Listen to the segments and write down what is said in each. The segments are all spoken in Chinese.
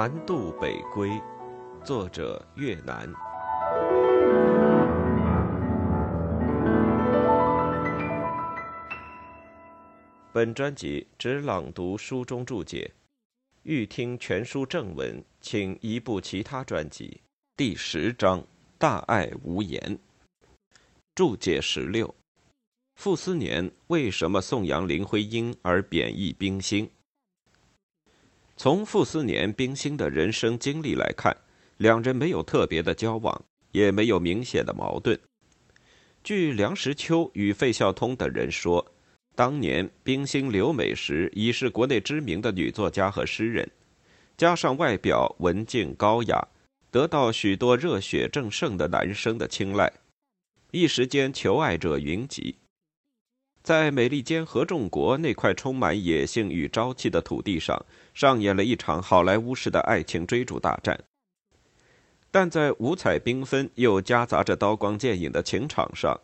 南渡北归，作者越南。本专辑只朗读书中注解，欲听全书正文，请移步其他专辑。第十章：大爱无言。注解十六：傅斯年为什么颂扬林徽因而贬义冰心？从傅斯年、冰心的人生经历来看，两人没有特别的交往，也没有明显的矛盾。据梁实秋与费孝通等人说。当年冰心留美时，已是国内知名的女作家和诗人，加上外表文静高雅，得到许多热血正盛的男生的青睐，一时间求爱者云集。在美利坚合众国那块充满野性与朝气的土地上，上演了一场好莱坞式的爱情追逐大战。但在五彩缤纷又夹杂着刀光剑影的情场上，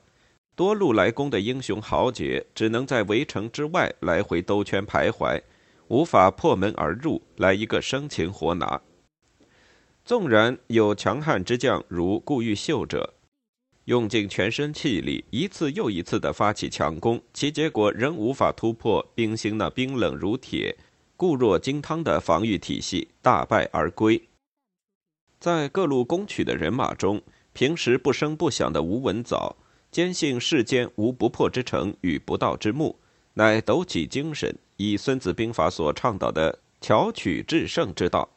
多路来攻的英雄豪杰只能在围城之外来回兜圈徘徊，无法破门而入来一个生擒活拿。纵然有强悍之将如顾玉秀者，用尽全身气力，一次又一次地发起强攻，其结果仍无法突破冰心那冰冷如铁、固若金汤的防御体系，大败而归。在各路攻取的人马中，平时不声不响的吴文藻。坚信世间无不破之城与不到之木，乃抖起精神，以《孙子兵法》所倡导的巧取制胜之道，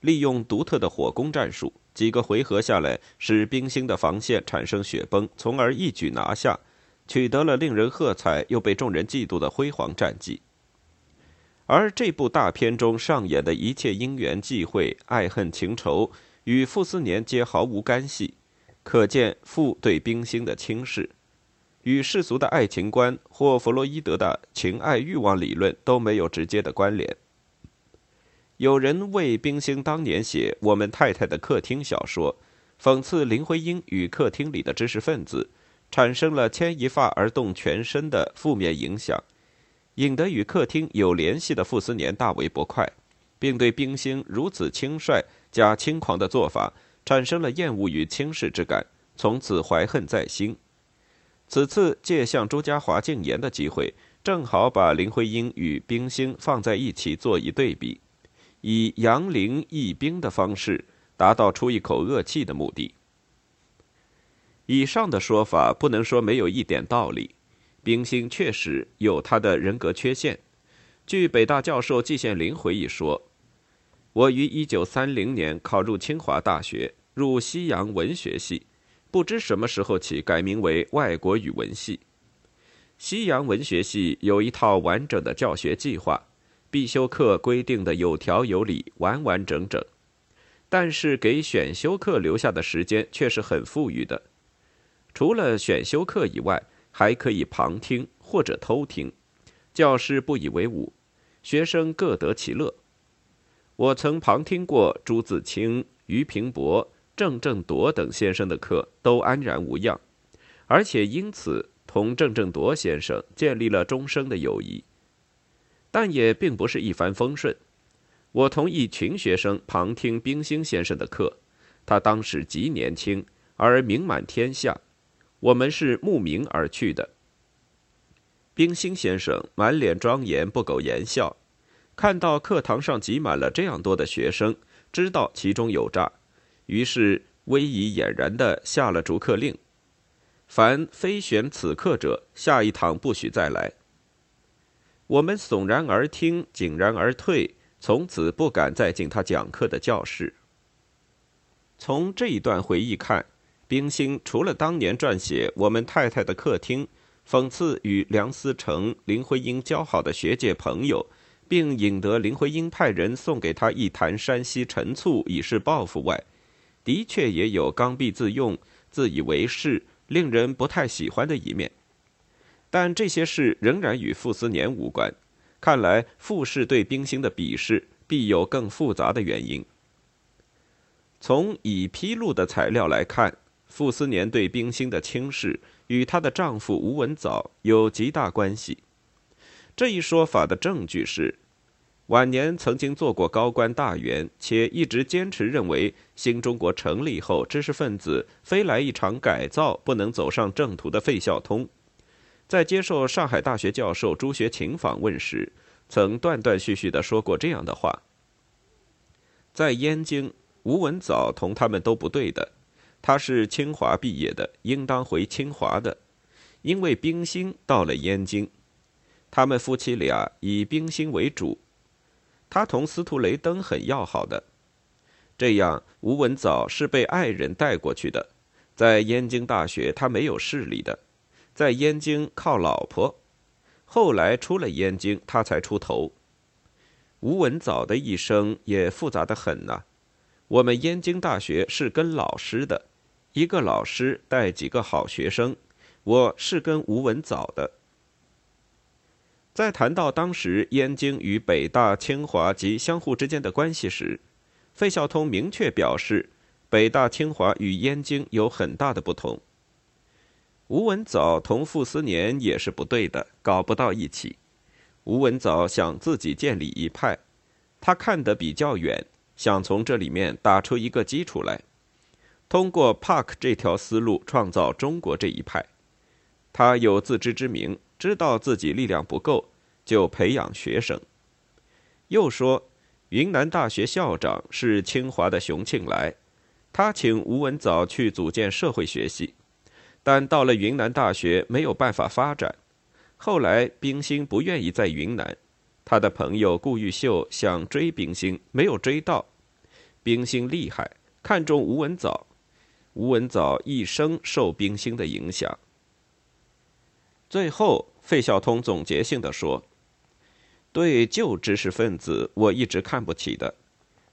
利用独特的火攻战术，几个回合下来，使冰心的防线产生雪崩，从而一举拿下，取得了令人喝彩又被众人嫉妒的辉煌战绩。而这部大片中上演的一切因缘际会、爱恨情仇，与傅斯年皆毫无干系。可见父对冰心的轻视，与世俗的爱情观或弗洛伊德的情爱欲望理论都没有直接的关联。有人为冰心当年写《我们太太的客厅》小说，讽刺林徽因与客厅里的知识分子，产生了牵一发而动全身的负面影响，引得与客厅有联系的傅斯年大为不快，并对冰心如此轻率加轻狂的做法。产生了厌恶与轻视之感，从此怀恨在心。此次借向朱家骅进言的机会，正好把林徽因与冰心放在一起做一对比，以扬林抑兵的方式，达到出一口恶气的目的。以上的说法不能说没有一点道理，冰心确实有他的人格缺陷。据北大教授季羡林回忆说。我于一九三零年考入清华大学，入西洋文学系，不知什么时候起改名为外国语文系。西洋文学系有一套完整的教学计划，必修课规定的有条有理、完完整整，但是给选修课留下的时间却是很富裕的。除了选修课以外，还可以旁听或者偷听，教师不以为忤，学生各得其乐。我曾旁听过朱自清、俞平伯、郑正铎等先生的课，都安然无恙，而且因此同郑正铎先生建立了终生的友谊。但也并不是一帆风顺。我同一群学生旁听冰心先生的课，他当时极年轻而名满天下，我们是慕名而去的。冰心先生满脸庄严，不苟言笑。看到课堂上挤满了这样多的学生，知道其中有诈，于是威仪俨然地下了逐客令：凡非选此课者，下一堂不许再来。我们悚然而听，井然而退，从此不敢再进他讲课的教室。从这一段回忆看，冰心除了当年撰写《我们太太的客厅》，讽刺与梁思成、林徽因交好的学界朋友。并引得林徽因派人送给他一坛山西陈醋以示报复外，的确也有刚愎自用、自以为是、令人不太喜欢的一面。但这些事仍然与傅斯年无关。看来傅氏对冰心的鄙视必有更复杂的原因。从已披露的材料来看，傅斯年对冰心的轻视与她的丈夫吴文藻有极大关系。这一说法的证据是，晚年曾经做过高官大员，且一直坚持认为新中国成立后知识分子非来一场改造不能走上正途的费孝通，在接受上海大学教授朱学勤访问时，曾断断续续地说过这样的话：在燕京，吴文藻同他们都不对的，他是清华毕业的，应当回清华的，因为冰心到了燕京，他们夫妻俩以冰心为主。他同司徒雷登很要好的，这样吴文藻是被爱人带过去的，在燕京大学他没有势力的，在燕京靠老婆，后来出了燕京他才出头。吴文藻的一生也复杂的很呐，我们燕京大学是跟老师的，一个老师带几个好学生，我是跟吴文藻的。在谈到当时燕京与北大、清华及相互之间的关系时，费孝通明确表示，北大、清华与燕京有很大的不同。吴文藻同傅斯年也是不对的，搞不到一起。吴文藻想自己建立一派，他看得比较远，想从这里面打出一个基础来，通过 Park 这条思路创造中国这一派。他有自知之明。知道自己力量不够，就培养学生。又说，云南大学校长是清华的熊庆来，他请吴文藻去组建社会学系，但到了云南大学没有办法发展。后来冰心不愿意在云南，他的朋友顾玉秀想追冰心，没有追到。冰心厉害，看中吴文藻，吴文藻一生受冰心的影响。最后，费孝通总结性的说：“对旧知识分子，我一直看不起的。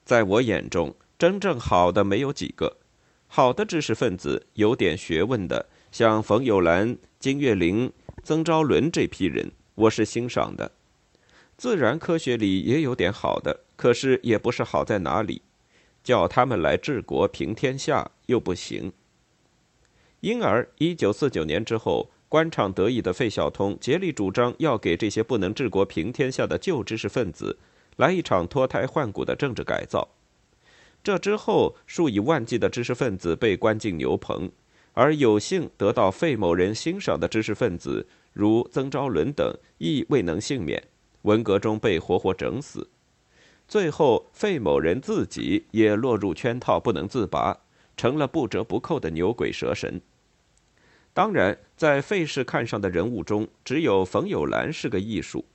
在我眼中，真正好的没有几个。好的知识分子，有点学问的，像冯友兰、金岳霖、曾昭伦这批人，我是欣赏的。自然科学里也有点好的，可是也不是好在哪里。叫他们来治国平天下又不行。因而，一九四九年之后。”官场得意的费孝通竭力主张要给这些不能治国平天下的旧知识分子来一场脱胎换骨的政治改造。这之后，数以万计的知识分子被关进牛棚，而有幸得到费某人欣赏的知识分子，如曾昭伦等，亦未能幸免，文革中被活活整死。最后，费某人自己也落入圈套，不能自拔，成了不折不扣的牛鬼蛇神。当然，在费氏看上的人物中，只有冯友兰是个艺术。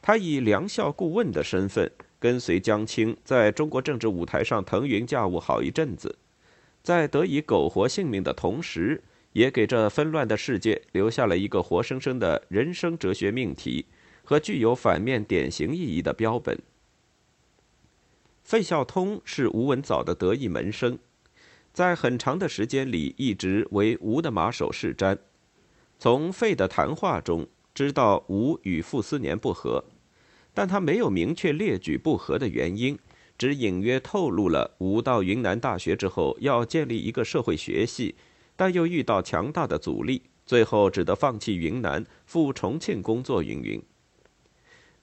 他以梁校顾问的身份，跟随江青在中国政治舞台上腾云驾雾好一阵子，在得以苟活性命的同时，也给这纷乱的世界留下了一个活生生的人生哲学命题和具有反面典型意义的标本。费孝通是吴文藻的得意门生。在很长的时间里，一直为吴的马首是瞻。从费的谈话中知道吴与傅斯年不和，但他没有明确列举不和的原因，只隐约透露了吴到云南大学之后要建立一个社会学系，但又遇到强大的阻力，最后只得放弃云南，赴重庆工作。云云。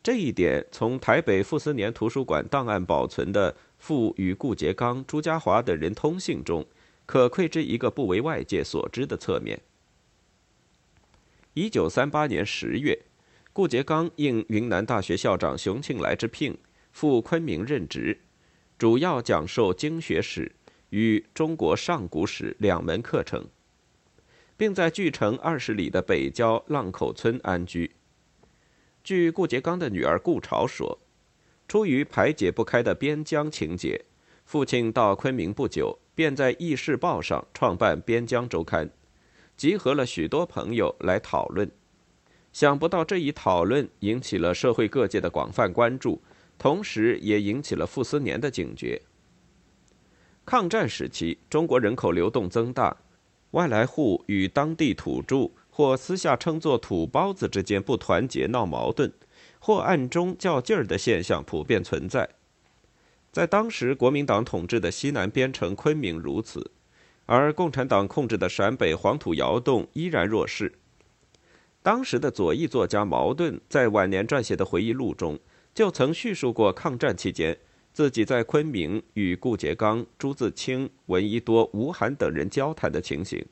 这一点从台北傅斯年图书馆档案保存的。父与顾颉刚、朱家骅等人通信中，可窥知一个不为外界所知的侧面。一九三八年十月，顾颉刚应云南大学校长熊庆来之聘，赴昆明任职，主要讲授经学史与中国上古史两门课程，并在距城二十里的北郊浪口村安居。据顾颉刚的女儿顾朝说。出于排解不开的边疆情结，父亲到昆明不久，便在《议事报》上创办《边疆周刊》，集合了许多朋友来讨论。想不到这一讨论引起了社会各界的广泛关注，同时也引起了傅斯年的警觉。抗战时期，中国人口流动增大，外来户与当地土著或私下称作“土包子”之间不团结，闹矛盾。或暗中较劲儿的现象普遍存在，在当时国民党统治的西南边城昆明如此，而共产党控制的陕北黄土窑洞依然弱势。当时的左翼作家茅盾在晚年撰写的回忆录中，就曾叙述过抗战期间自己在昆明与顾颉刚、朱自清、闻一多、吴晗等人交谈的情形。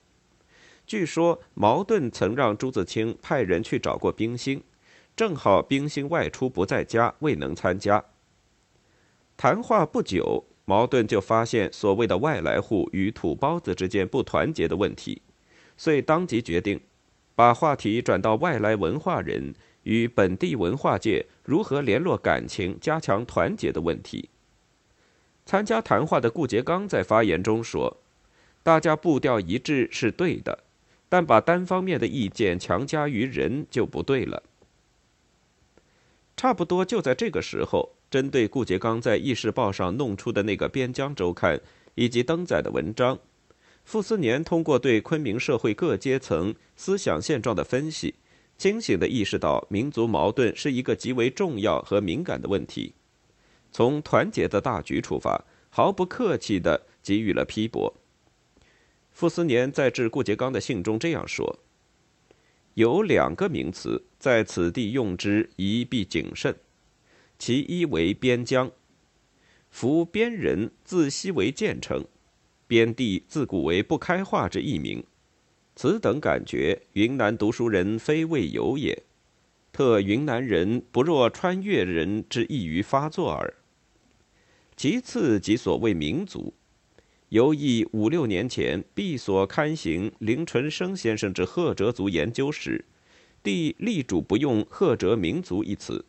据说茅盾曾让朱自清派人去找过冰心，正好冰心外出不在家，未能参加。谈话不久，茅盾就发现所谓的外来户与土包子之间不团结的问题，遂当即决定把话题转到外来文化人与本地文化界如何联络感情、加强团结的问题。参加谈话的顾颉刚在发言中说：“大家步调一致是对的。”但把单方面的意见强加于人就不对了。差不多就在这个时候，针对顾颉刚在《议事报》上弄出的那个《边疆周刊》以及登载的文章，傅斯年通过对昆明社会各阶层思想现状的分析，清醒地意识到民族矛盾是一个极为重要和敏感的问题，从团结的大局出发，毫不客气地给予了批驳。傅斯年在致顾颉刚的信中这样说：“有两个名词在此地用之宜必谨慎，其一为边疆。夫边人自西为建成，边地自古为不开化之一名。此等感觉，云南读书人非未有也，特云南人不若穿越人之易于发作耳。其次即所谓民族。”尤忆五六年前毕所刊行林纯生先生之赫哲族研究时，帝力主不用赫哲民族一词。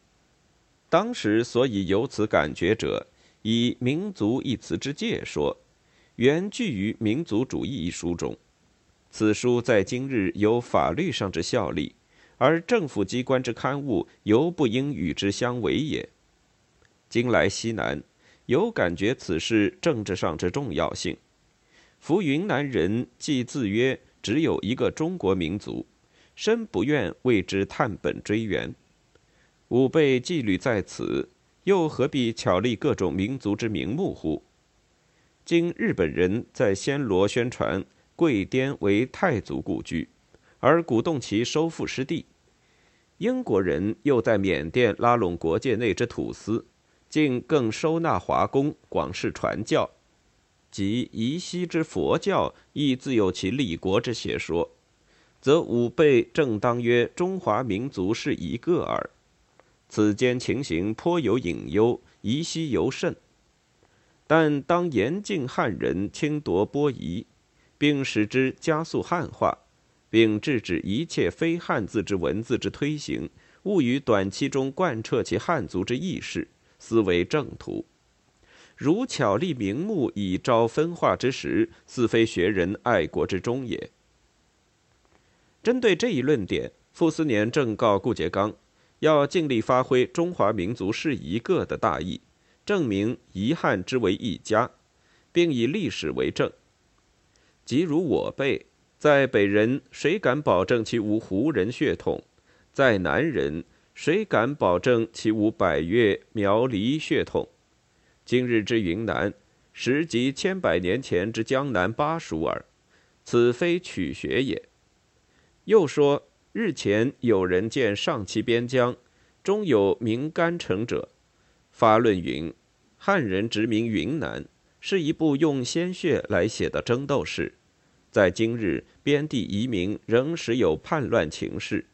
当时所以有此感觉者，以民族一词之介说，原具于民族主义一书中。此书在今日有法律上之效力，而政府机关之刊物犹不应与之相违也。今来西南。有感觉此事政治上之重要性。夫云南人既自曰只有一个中国民族，深不愿为之探本追源。吾辈纪律在此，又何必巧立各种民族之名目乎？今日本人在暹罗宣传贵滇为太祖故居，而鼓动其收复失地；英国人又在缅甸拉拢国界内之土司。竟更收纳华工，广施传教，即夷西之佛教亦自有其立国之邪说，则吾辈正当曰中华民族是一个耳。此间情形颇有隐忧，夷西尤甚。但当严禁汉人侵夺波夷，并使之加速汉化，并制止一切非汉字之文字之推行，勿于短期中贯彻其汉族之意识。思为正途，如巧立名目以招分化之时，似非学人爱国之忠也。针对这一论点，傅斯年正告顾颉刚，要尽力发挥中华民族是一个的大义，证明遗汉之为一家，并以历史为证。即如我辈在北人，谁敢保证其无胡人血统？在南人。谁敢保证其无百越、苗黎血统？今日之云南，实即千百年前之江南巴蜀耳。此非取学也。又说，日前有人见上期边疆，中有名干城者，发论云：汉人殖民云南，是一部用鲜血来写的争斗史。在今日，边地移民仍时有叛乱情势。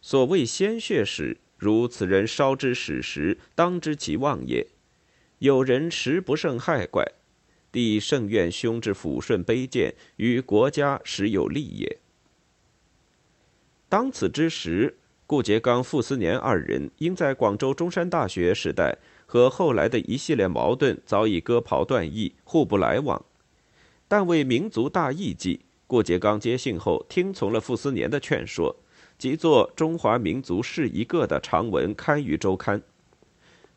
所谓鲜血史，如此人烧之史实，当知其妄也。有人实不胜害怪，帝甚愿兄之抚顺卑贱，与国家实有利也。当此之时，顾颉刚、傅斯年二人应在广州中山大学时代和后来的一系列矛盾早已割袍断义，互不来往。但为民族大义计，顾颉刚接信后听从了傅斯年的劝说。即作《中华民族是一个》的长文刊于周刊。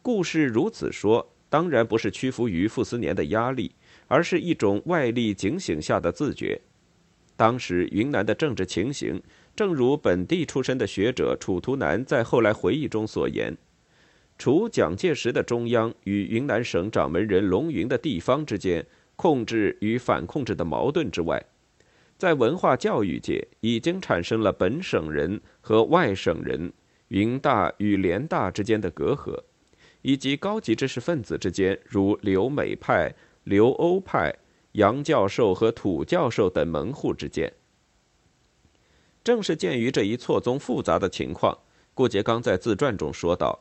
故事如此说，当然不是屈服于傅斯年的压力，而是一种外力警醒下的自觉。当时云南的政治情形，正如本地出身的学者楚图南在后来回忆中所言：除蒋介石的中央与云南省掌门人龙云的地方之间控制与反控制的矛盾之外。在文化教育界，已经产生了本省人和外省人云大与联大之间的隔阂，以及高级知识分子之间，如留美派、留欧派、杨教授和土教授等门户之间。正是鉴于这一错综复杂的情况，顾颉刚在自传中说道：“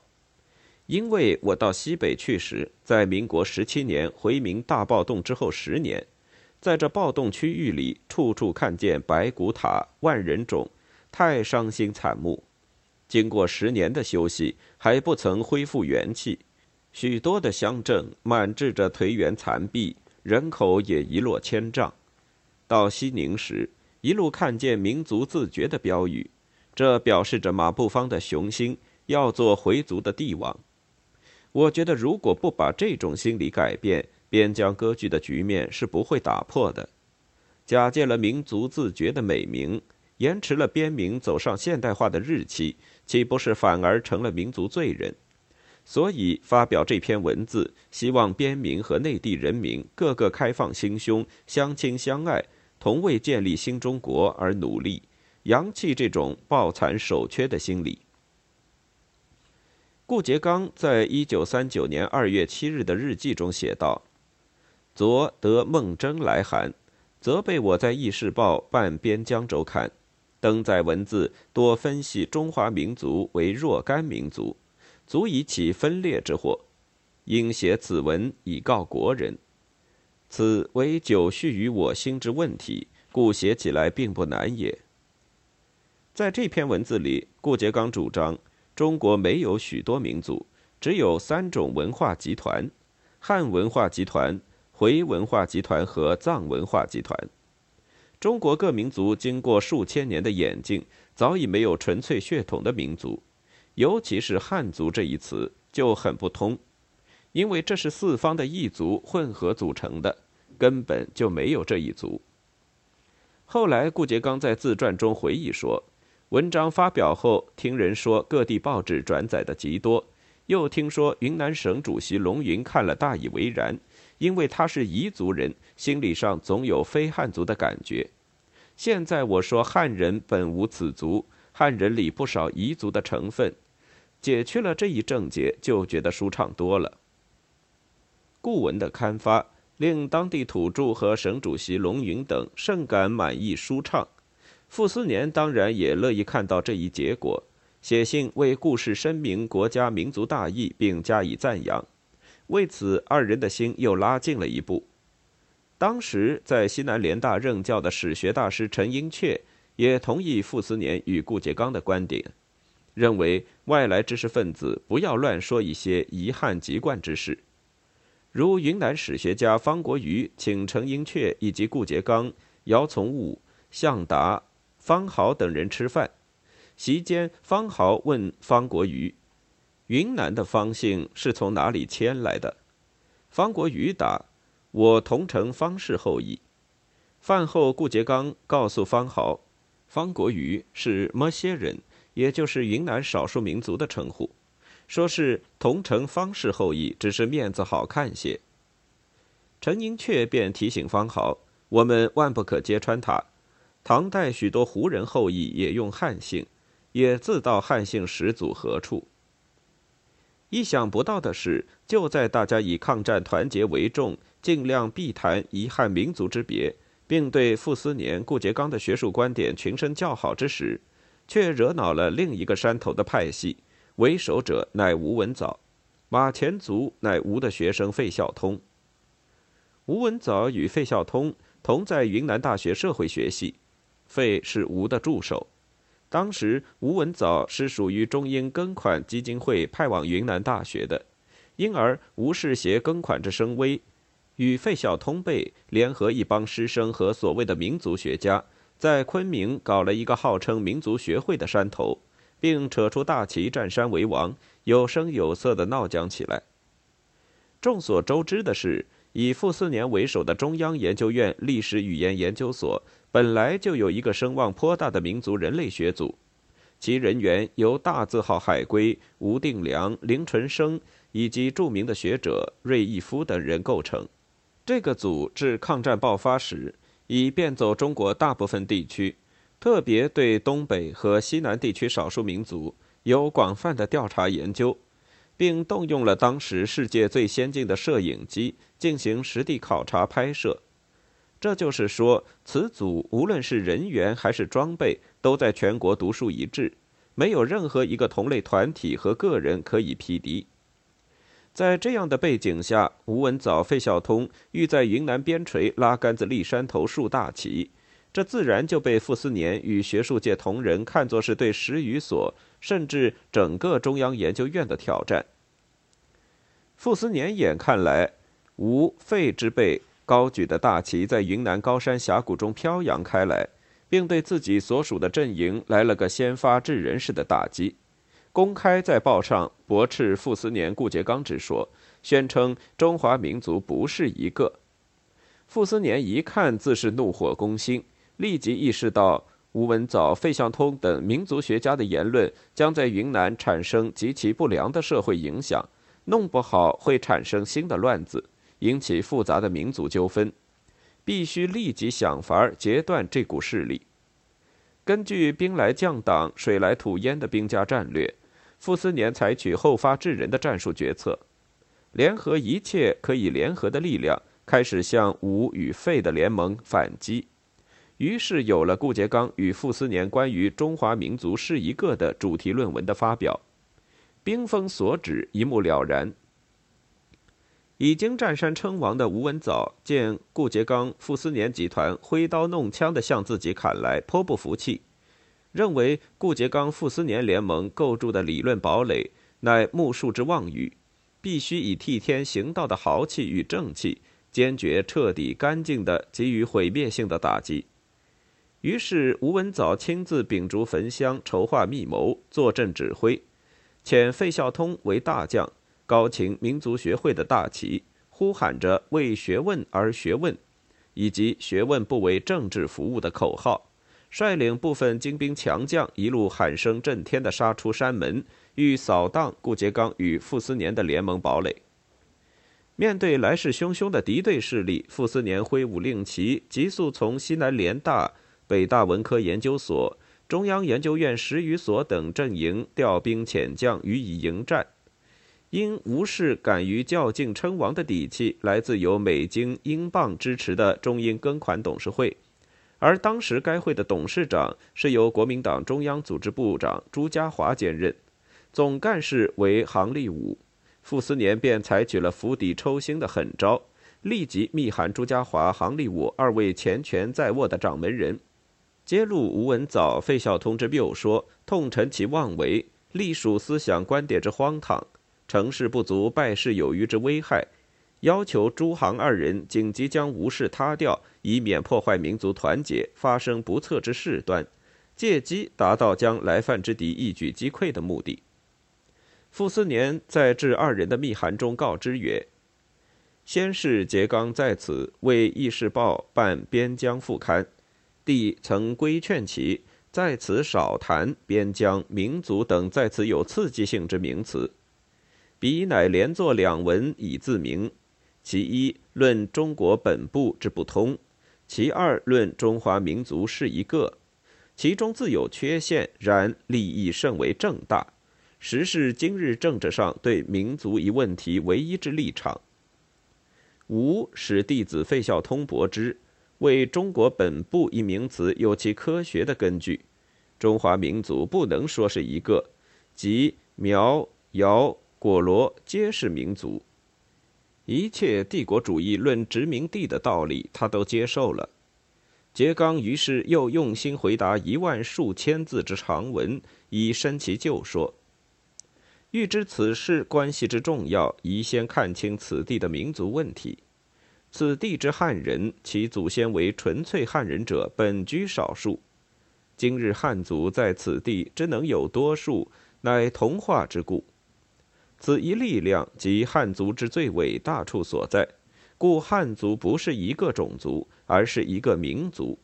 因为我到西北去时，在民国十七年回民大暴动之后十年，在这暴动区域里，处处看见白骨塔、万人冢，太伤心惨目。经过十年的休息，还不曾恢复元气，许多的乡镇满置着颓垣残壁，人口也一落千丈。到西宁时。”一路看见民族自觉的标语，这表示着马步芳的雄心，要做回族的帝王。我觉得，如果不把这种心理改变，边疆割据的局面是不会打破的。假借了民族自觉的美名，延迟了边民走上现代化的日期，岂不是反而成了民族罪人？所以发表这篇文字，希望边民和内地人民个个开放心胸，相亲相爱。同为建立新中国而努力，扬弃这种抱残守缺的心理。顾颉刚在一九三九年二月七日的日记中写道：“昨得孟征来函，责备我在《议事报》办边疆周刊，登载文字多分析中华民族为若干民族，足以起分裂之祸，应写此文以告国人。”此为久蓄于我心之问题，故写起来并不难也。在这篇文字里，顾颉刚主张中国没有许多民族，只有三种文化集团：汉文化集团、回文化集团和藏文化集团。中国各民族经过数千年的演进，早已没有纯粹血统的民族，尤其是汉族这一词就很不通。因为这是四方的异族混合组成的，根本就没有这一族。后来，顾颉刚在自传中回忆说，文章发表后，听人说各地报纸转载的极多，又听说云南省主席龙云看了大以为然，因为他是彝族人，心理上总有非汉族的感觉。现在我说汉人本无此族，汉人里不少彝族的成分，解去了这一症结，就觉得舒畅多了。故文的刊发，令当地土著和省主席龙云等甚感满意舒畅。傅斯年当然也乐意看到这一结果，写信为故事声明国家民族大义，并加以赞扬。为此，二人的心又拉近了一步。当时在西南联大任教的史学大师陈寅恪也同意傅斯年与顾颉刚的观点，认为外来知识分子不要乱说一些遗憾籍贯之事。如云南史学家方国瑜请陈寅恪以及顾颉刚、姚从武、向达、方豪等人吃饭，席间方豪问方国瑜：“云南的方姓是从哪里迁来的？”方国瑜答：“我同城方氏后裔。”饭后，顾颉刚告诉方豪，方国瑜是么些人，也就是云南少数民族的称呼。说是同城方氏后裔，只是面子好看些。陈寅恪便提醒方豪：“我们万不可揭穿他。唐代许多胡人后裔也用汉姓，也自道汉姓始祖何处。”意想不到的是，就在大家以抗战团结为重，尽量避谈遗汉民族之别，并对傅斯年、顾颉刚的学术观点群声叫好之时，却惹恼了另一个山头的派系。为首者乃吴文藻，马前卒乃吴的学生费孝通。吴文藻与费孝通同在云南大学社会学系，费是吴的助手。当时吴文藻是属于中英庚款基金会派往云南大学的，因而吴氏携庚款之声威，与费孝通辈联合一帮师生和所谓的民族学家，在昆明搞了一个号称民族学会的山头。并扯出大旗占山为王，有声有色地闹僵起来。众所周知的是，以傅斯年为首的中央研究院历史语言研究所本来就有一个声望颇大的民族人类学组，其人员由大字号海归吴定良、林纯生以及著名的学者瑞义夫等人构成。这个组至抗战爆发时，已遍走中国大部分地区。特别对东北和西南地区少数民族，有广泛的调查研究，并动用了当时世界最先进的摄影机进行实地考察拍摄。这就是说，此组无论是人员还是装备，都在全国独树一帜，没有任何一个同类团体和个人可以匹敌。在这样的背景下，吴文藻、费孝通欲在云南边陲拉杆子立山头、树大旗，这自然就被傅斯年与学术界同仁看作是对十余所甚至整个中央研究院的挑战。傅斯年眼看来，吴、费之辈高举的大旗在云南高山峡谷中飘扬开来，并对自己所属的阵营来了个先发制人式的打击。公开在报上驳斥傅斯年、顾颉刚之说，宣称中华民族不是一个。傅斯年一看自是怒火攻心，立即意识到吴文藻、费孝通等民族学家的言论将在云南产生极其不良的社会影响，弄不好会产生新的乱子，引起复杂的民族纠纷，必须立即想法截断这股势力。根据兵来将挡、水来土淹的兵家战略。傅斯年采取后发制人的战术决策，联合一切可以联合的力量，开始向吴与费的联盟反击。于是有了顾颉刚与傅斯年关于中华民族是一个的主题论文的发表。兵锋所指，一目了然。已经占山称王的吴文藻见顾颉刚、傅斯年集团挥刀弄枪的向自己砍来，颇不服气。认为顾颉刚、傅斯年联盟构筑的理论堡垒乃木树之妄语，必须以替天行道的豪气与正气，坚决、彻底、干净地给予毁灭性的打击。于是吴文藻亲自秉烛焚香，筹划密谋，坐镇指挥，遣费孝通为大将，高擎民族学会的大旗，呼喊着“为学问而学问”，以及“学问不为政治服务”的口号。率领部分精兵强将，一路喊声震天地杀出山门，欲扫荡顾颉刚与傅斯年的联盟堡垒。面对来势汹汹的敌对势力，傅斯年挥舞令旗，急速从西南联大、北大文科研究所、中央研究院十余所等阵营调兵遣将予以迎战。因吴氏敢于较劲称王的底气，来自由美金、英镑支持的中英庚款董事会。而当时该会的董事长是由国民党中央组织部长朱家骅兼任，总干事为杭立武，傅斯年便采取了釜底抽薪的狠招，立即密函朱家骅、杭立武二位钱权在握的掌门人，揭露吴文藻、费孝通之谬说，痛陈其妄为，隶属思想观点之荒唐，成事不足败事有余之危害。要求朱杭二人紧急将吴氏塌掉，以免破坏民族团结，发生不测之事端，借机达到将来犯之敌一举击溃的目的。傅斯年在致二人的密函中告知曰：“先是杰刚在此为《议事报》办边疆副刊，帝曾规劝其在此少谈边疆、民族等在此有刺激性之名词，彼乃连作两文以自明。”其一论中国本部之不通，其二论中华民族是一个，其中自有缺陷，然利益甚为正大，实是今日政治上对民族一问题唯一之立场。吾使弟子费孝通博之，为中国本部一名词有其科学的根据。中华民族不能说是一个，即苗、瑶、果罗皆是民族。一切帝国主义论殖民地的道理，他都接受了。杰刚于是又用心回答一万数千字之长文，以申其旧说。欲知此事关系之重要，宜先看清此地的民族问题。此地之汉人，其祖先为纯粹汉人者，本居少数。今日汉族在此地之能有多数，乃同化之故。此一力量即汉族之最伟大处所在，故汉族不是一个种族，而是一个民族。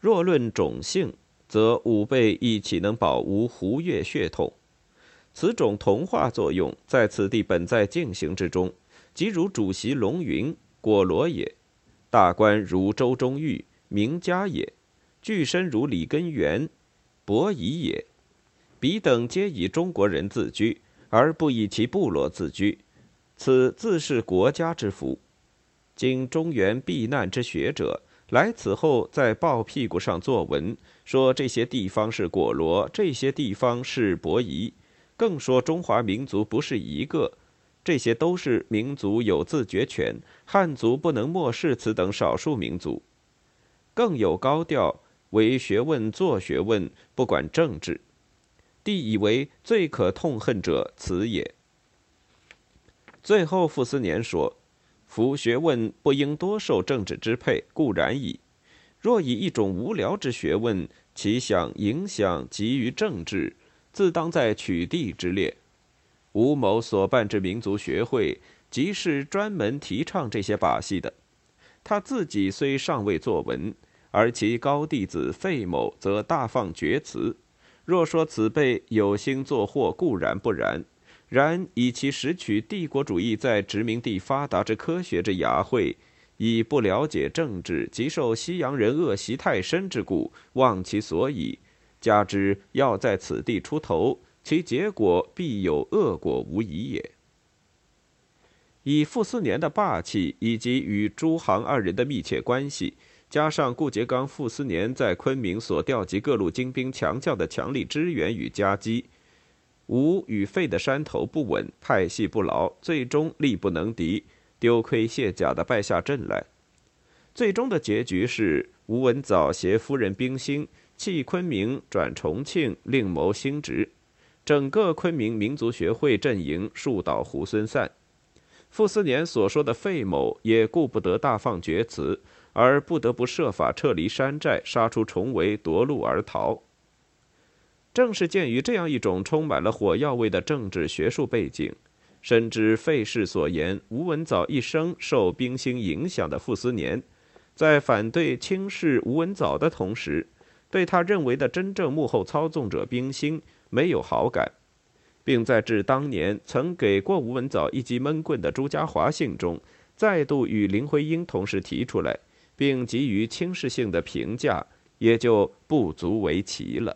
若论种姓，则吾辈亦岂能保无胡越血统？此种同化作用在此地本在进行之中，即如主席龙云、果罗也；大官如周中玉、名家也；巨身如李根源、伯夷也。彼等皆以中国人自居，而不以其部落自居，此自是国家之福。经中原避难之学者来此后，在报屁股上作文，说这些地方是果罗，这些地方是伯夷，更说中华民族不是一个，这些都是民族有自觉权，汉族不能漠视此等少数民族。更有高调，为学问做学问，不管政治。帝以为最可痛恨者此也。最后，傅斯年说：“夫学问不应多受政治支配，固然矣。若以一种无聊之学问，其想影响急于政治，自当在取缔之列。吴某所办之民族学会，即是专门提倡这些把戏的。他自己虽尚未作文，而其高弟子费某则大放厥词。”若说此辈有心作祸，固然不然；然以其拾取帝国主义在殖民地发达之科学之雅慧，以不了解政治，及受西洋人恶习太深之故，忘其所以，加之要在此地出头，其结果必有恶果无疑也。以傅斯年的霸气，以及与朱杭二人的密切关系。加上顾颉刚、傅斯年在昆明所调集各路精兵强将的强力支援与夹击，吴与费的山头不稳，派系不牢，最终力不能敌，丢盔卸甲的败下阵来。最终的结局是吴文藻携夫人冰心弃昆明转重庆，另谋新职，整个昆明民族学会阵营树倒猢狲散。傅斯年所说的费某也顾不得大放厥词。而不得不设法撤离山寨，杀出重围，夺路而逃。正是鉴于这样一种充满了火药味的政治学术背景，深知费氏所言吴文藻一生受冰心影响的傅斯年，在反对轻视吴文藻的同时，对他认为的真正幕后操纵者冰心没有好感，并在致当年曾给过吴文藻一记闷棍的朱家骅信中，再度与林徽因同时提出来。并给予轻视性的评价，也就不足为奇了。